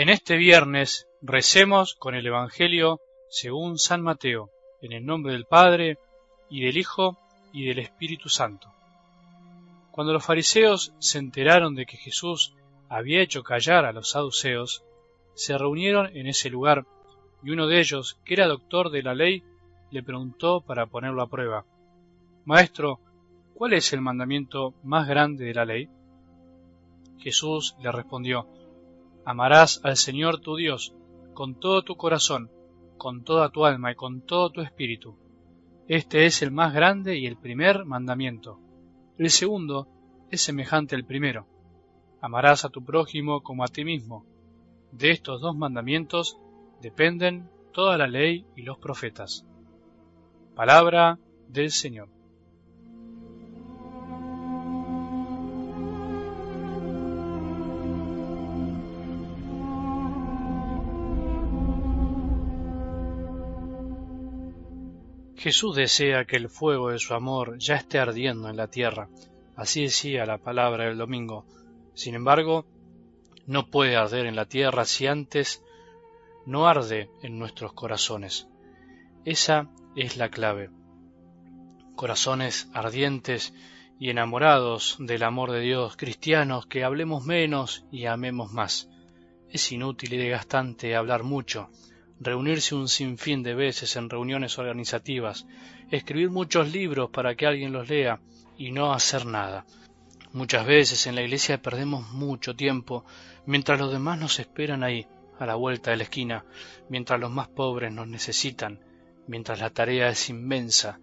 En este viernes recemos con el Evangelio según San Mateo, en el nombre del Padre, y del Hijo, y del Espíritu Santo. Cuando los fariseos se enteraron de que Jesús había hecho callar a los saduceos, se reunieron en ese lugar, y uno de ellos, que era doctor de la ley, le preguntó para ponerlo a prueba, Maestro, ¿cuál es el mandamiento más grande de la ley? Jesús le respondió, Amarás al Señor tu Dios con todo tu corazón, con toda tu alma y con todo tu espíritu. Este es el más grande y el primer mandamiento. El segundo es semejante al primero. Amarás a tu prójimo como a ti mismo. De estos dos mandamientos dependen toda la ley y los profetas. Palabra del Señor. Jesús desea que el fuego de su amor ya esté ardiendo en la tierra, así decía la palabra del domingo. Sin embargo, no puede arder en la tierra si antes no arde en nuestros corazones. Esa es la clave. Corazones ardientes y enamorados del amor de Dios, cristianos que hablemos menos y amemos más. Es inútil y desgastante hablar mucho, reunirse un sinfín de veces en reuniones organizativas, escribir muchos libros para que alguien los lea y no hacer nada. Muchas veces en la iglesia perdemos mucho tiempo mientras los demás nos esperan ahí, a la vuelta de la esquina, mientras los más pobres nos necesitan, mientras la tarea es inmensa,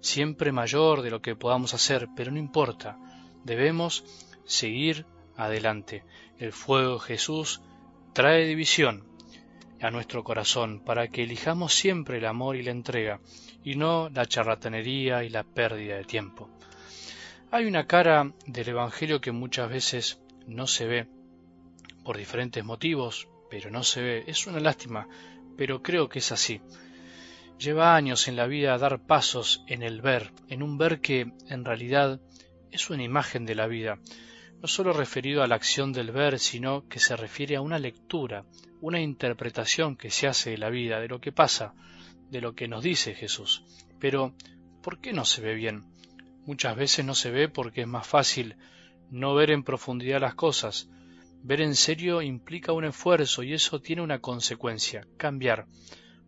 siempre mayor de lo que podamos hacer, pero no importa, debemos seguir adelante. El fuego de Jesús trae división, a nuestro corazón para que elijamos siempre el amor y la entrega y no la charlatanería y la pérdida de tiempo. Hay una cara del Evangelio que muchas veces no se ve por diferentes motivos, pero no se ve. Es una lástima, pero creo que es así. Lleva años en la vida dar pasos en el ver, en un ver que en realidad es una imagen de la vida, no sólo referido a la acción del ver, sino que se refiere a una lectura, una interpretación que se hace de la vida, de lo que pasa, de lo que nos dice Jesús. Pero, ¿por qué no se ve bien? Muchas veces no se ve porque es más fácil no ver en profundidad las cosas. Ver en serio implica un esfuerzo y eso tiene una consecuencia, cambiar.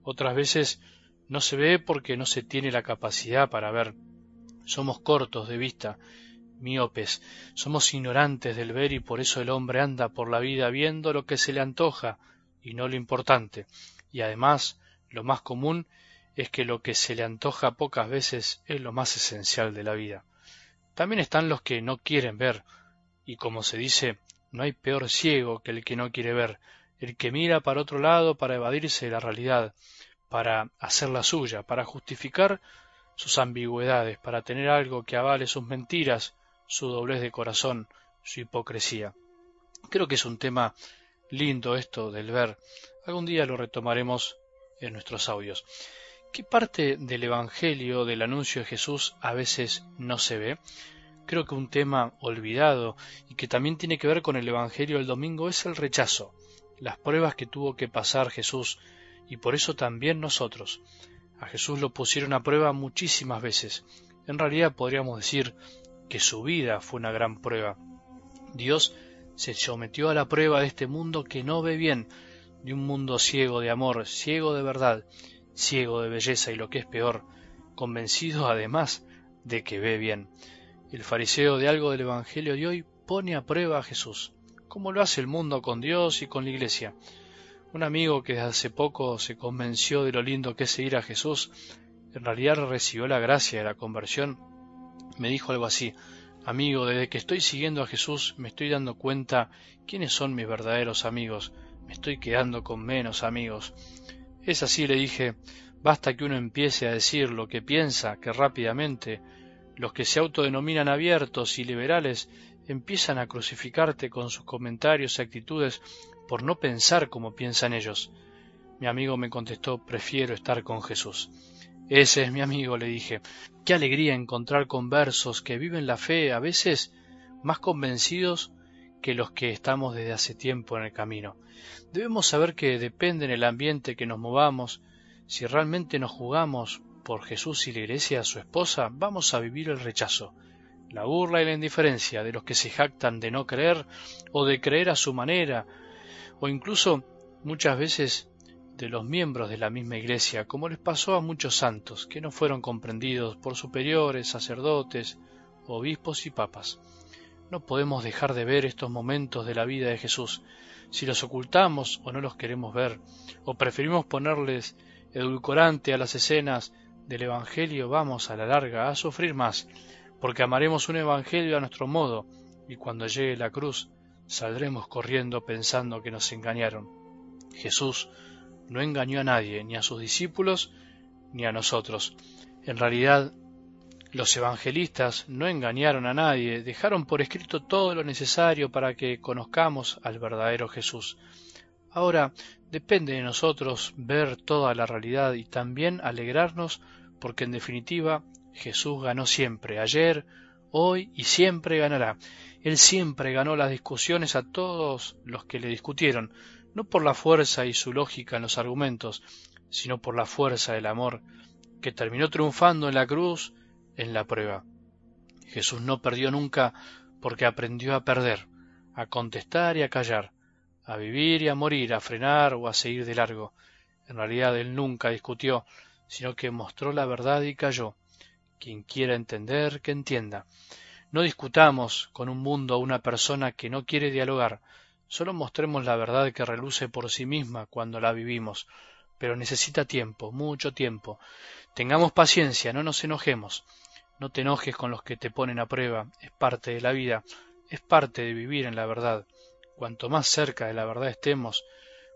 Otras veces no se ve porque no se tiene la capacidad para ver. Somos cortos de vista, miopes, somos ignorantes del ver y por eso el hombre anda por la vida viendo lo que se le antoja, y no lo importante, y además lo más común es que lo que se le antoja pocas veces es lo más esencial de la vida. También están los que no quieren ver, y como se dice, no hay peor ciego que el que no quiere ver, el que mira para otro lado para evadirse de la realidad, para hacer la suya, para justificar sus ambigüedades, para tener algo que avale sus mentiras, su doblez de corazón, su hipocresía. Creo que es un tema lindo esto del ver. Algún día lo retomaremos en nuestros audios. ¿Qué parte del Evangelio, del anuncio de Jesús, a veces no se ve? Creo que un tema olvidado y que también tiene que ver con el Evangelio del domingo es el rechazo, las pruebas que tuvo que pasar Jesús y por eso también nosotros. A Jesús lo pusieron a prueba muchísimas veces. En realidad podríamos decir que su vida fue una gran prueba. Dios se sometió a la prueba de este mundo que no ve bien, de un mundo ciego de amor, ciego de verdad, ciego de belleza y lo que es peor, convencido además de que ve bien. El fariseo de algo del Evangelio de hoy pone a prueba a Jesús, como lo hace el mundo con Dios y con la Iglesia. Un amigo que hace poco se convenció de lo lindo que es seguir a Jesús, en realidad recibió la gracia de la conversión, me dijo algo así, Amigo, desde que estoy siguiendo a Jesús me estoy dando cuenta quiénes son mis verdaderos amigos. Me estoy quedando con menos amigos. Es así, le dije, basta que uno empiece a decir lo que piensa, que rápidamente los que se autodenominan abiertos y liberales empiezan a crucificarte con sus comentarios y actitudes por no pensar como piensan ellos. Mi amigo me contestó, prefiero estar con Jesús. Ese es mi amigo, le dije. Qué alegría encontrar conversos que viven la fe a veces más convencidos que los que estamos desde hace tiempo en el camino. Debemos saber que depende en el ambiente que nos movamos, si realmente nos jugamos por Jesús y la Iglesia, su esposa, vamos a vivir el rechazo, la burla y la indiferencia de los que se jactan de no creer o de creer a su manera, o incluso muchas veces de los miembros de la misma Iglesia, como les pasó a muchos santos que no fueron comprendidos por superiores, sacerdotes, obispos y papas. No podemos dejar de ver estos momentos de la vida de Jesús. Si los ocultamos o no los queremos ver, o preferimos ponerles edulcorante a las escenas del Evangelio, vamos a la larga a sufrir más, porque amaremos un Evangelio a nuestro modo, y cuando llegue la cruz saldremos corriendo pensando que nos engañaron. Jesús no engañó a nadie, ni a sus discípulos, ni a nosotros. En realidad, los evangelistas no engañaron a nadie, dejaron por escrito todo lo necesario para que conozcamos al verdadero Jesús. Ahora depende de nosotros ver toda la realidad y también alegrarnos porque en definitiva Jesús ganó siempre, ayer, hoy y siempre ganará. Él siempre ganó las discusiones a todos los que le discutieron, no por la fuerza y su lógica en los argumentos, sino por la fuerza del amor, que terminó triunfando en la cruz en la prueba. Jesús no perdió nunca porque aprendió a perder, a contestar y a callar, a vivir y a morir, a frenar o a seguir de largo. En realidad él nunca discutió, sino que mostró la verdad y cayó. Quien quiera entender, que entienda. No discutamos con un mundo o una persona que no quiere dialogar, solo mostremos la verdad que reluce por sí misma cuando la vivimos, pero necesita tiempo, mucho tiempo. Tengamos paciencia, no nos enojemos. No te enojes con los que te ponen a prueba, es parte de la vida, es parte de vivir en la verdad. Cuanto más cerca de la verdad estemos,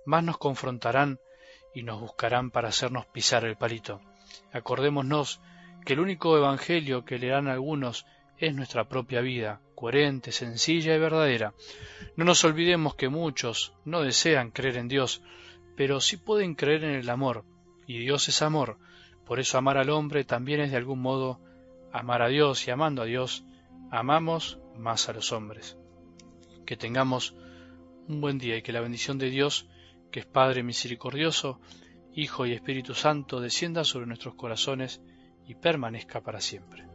más nos confrontarán y nos buscarán para hacernos pisar el palito. Acordémonos que el único evangelio que leerán algunos es nuestra propia vida, coherente, sencilla y verdadera. No nos olvidemos que muchos no desean creer en Dios, pero sí pueden creer en el amor, y Dios es amor. Por eso amar al hombre también es de algún modo amar a Dios y amando a Dios, amamos más a los hombres. Que tengamos un buen día y que la bendición de Dios, que es Padre misericordioso, Hijo y Espíritu Santo, descienda sobre nuestros corazones y permanezca para siempre.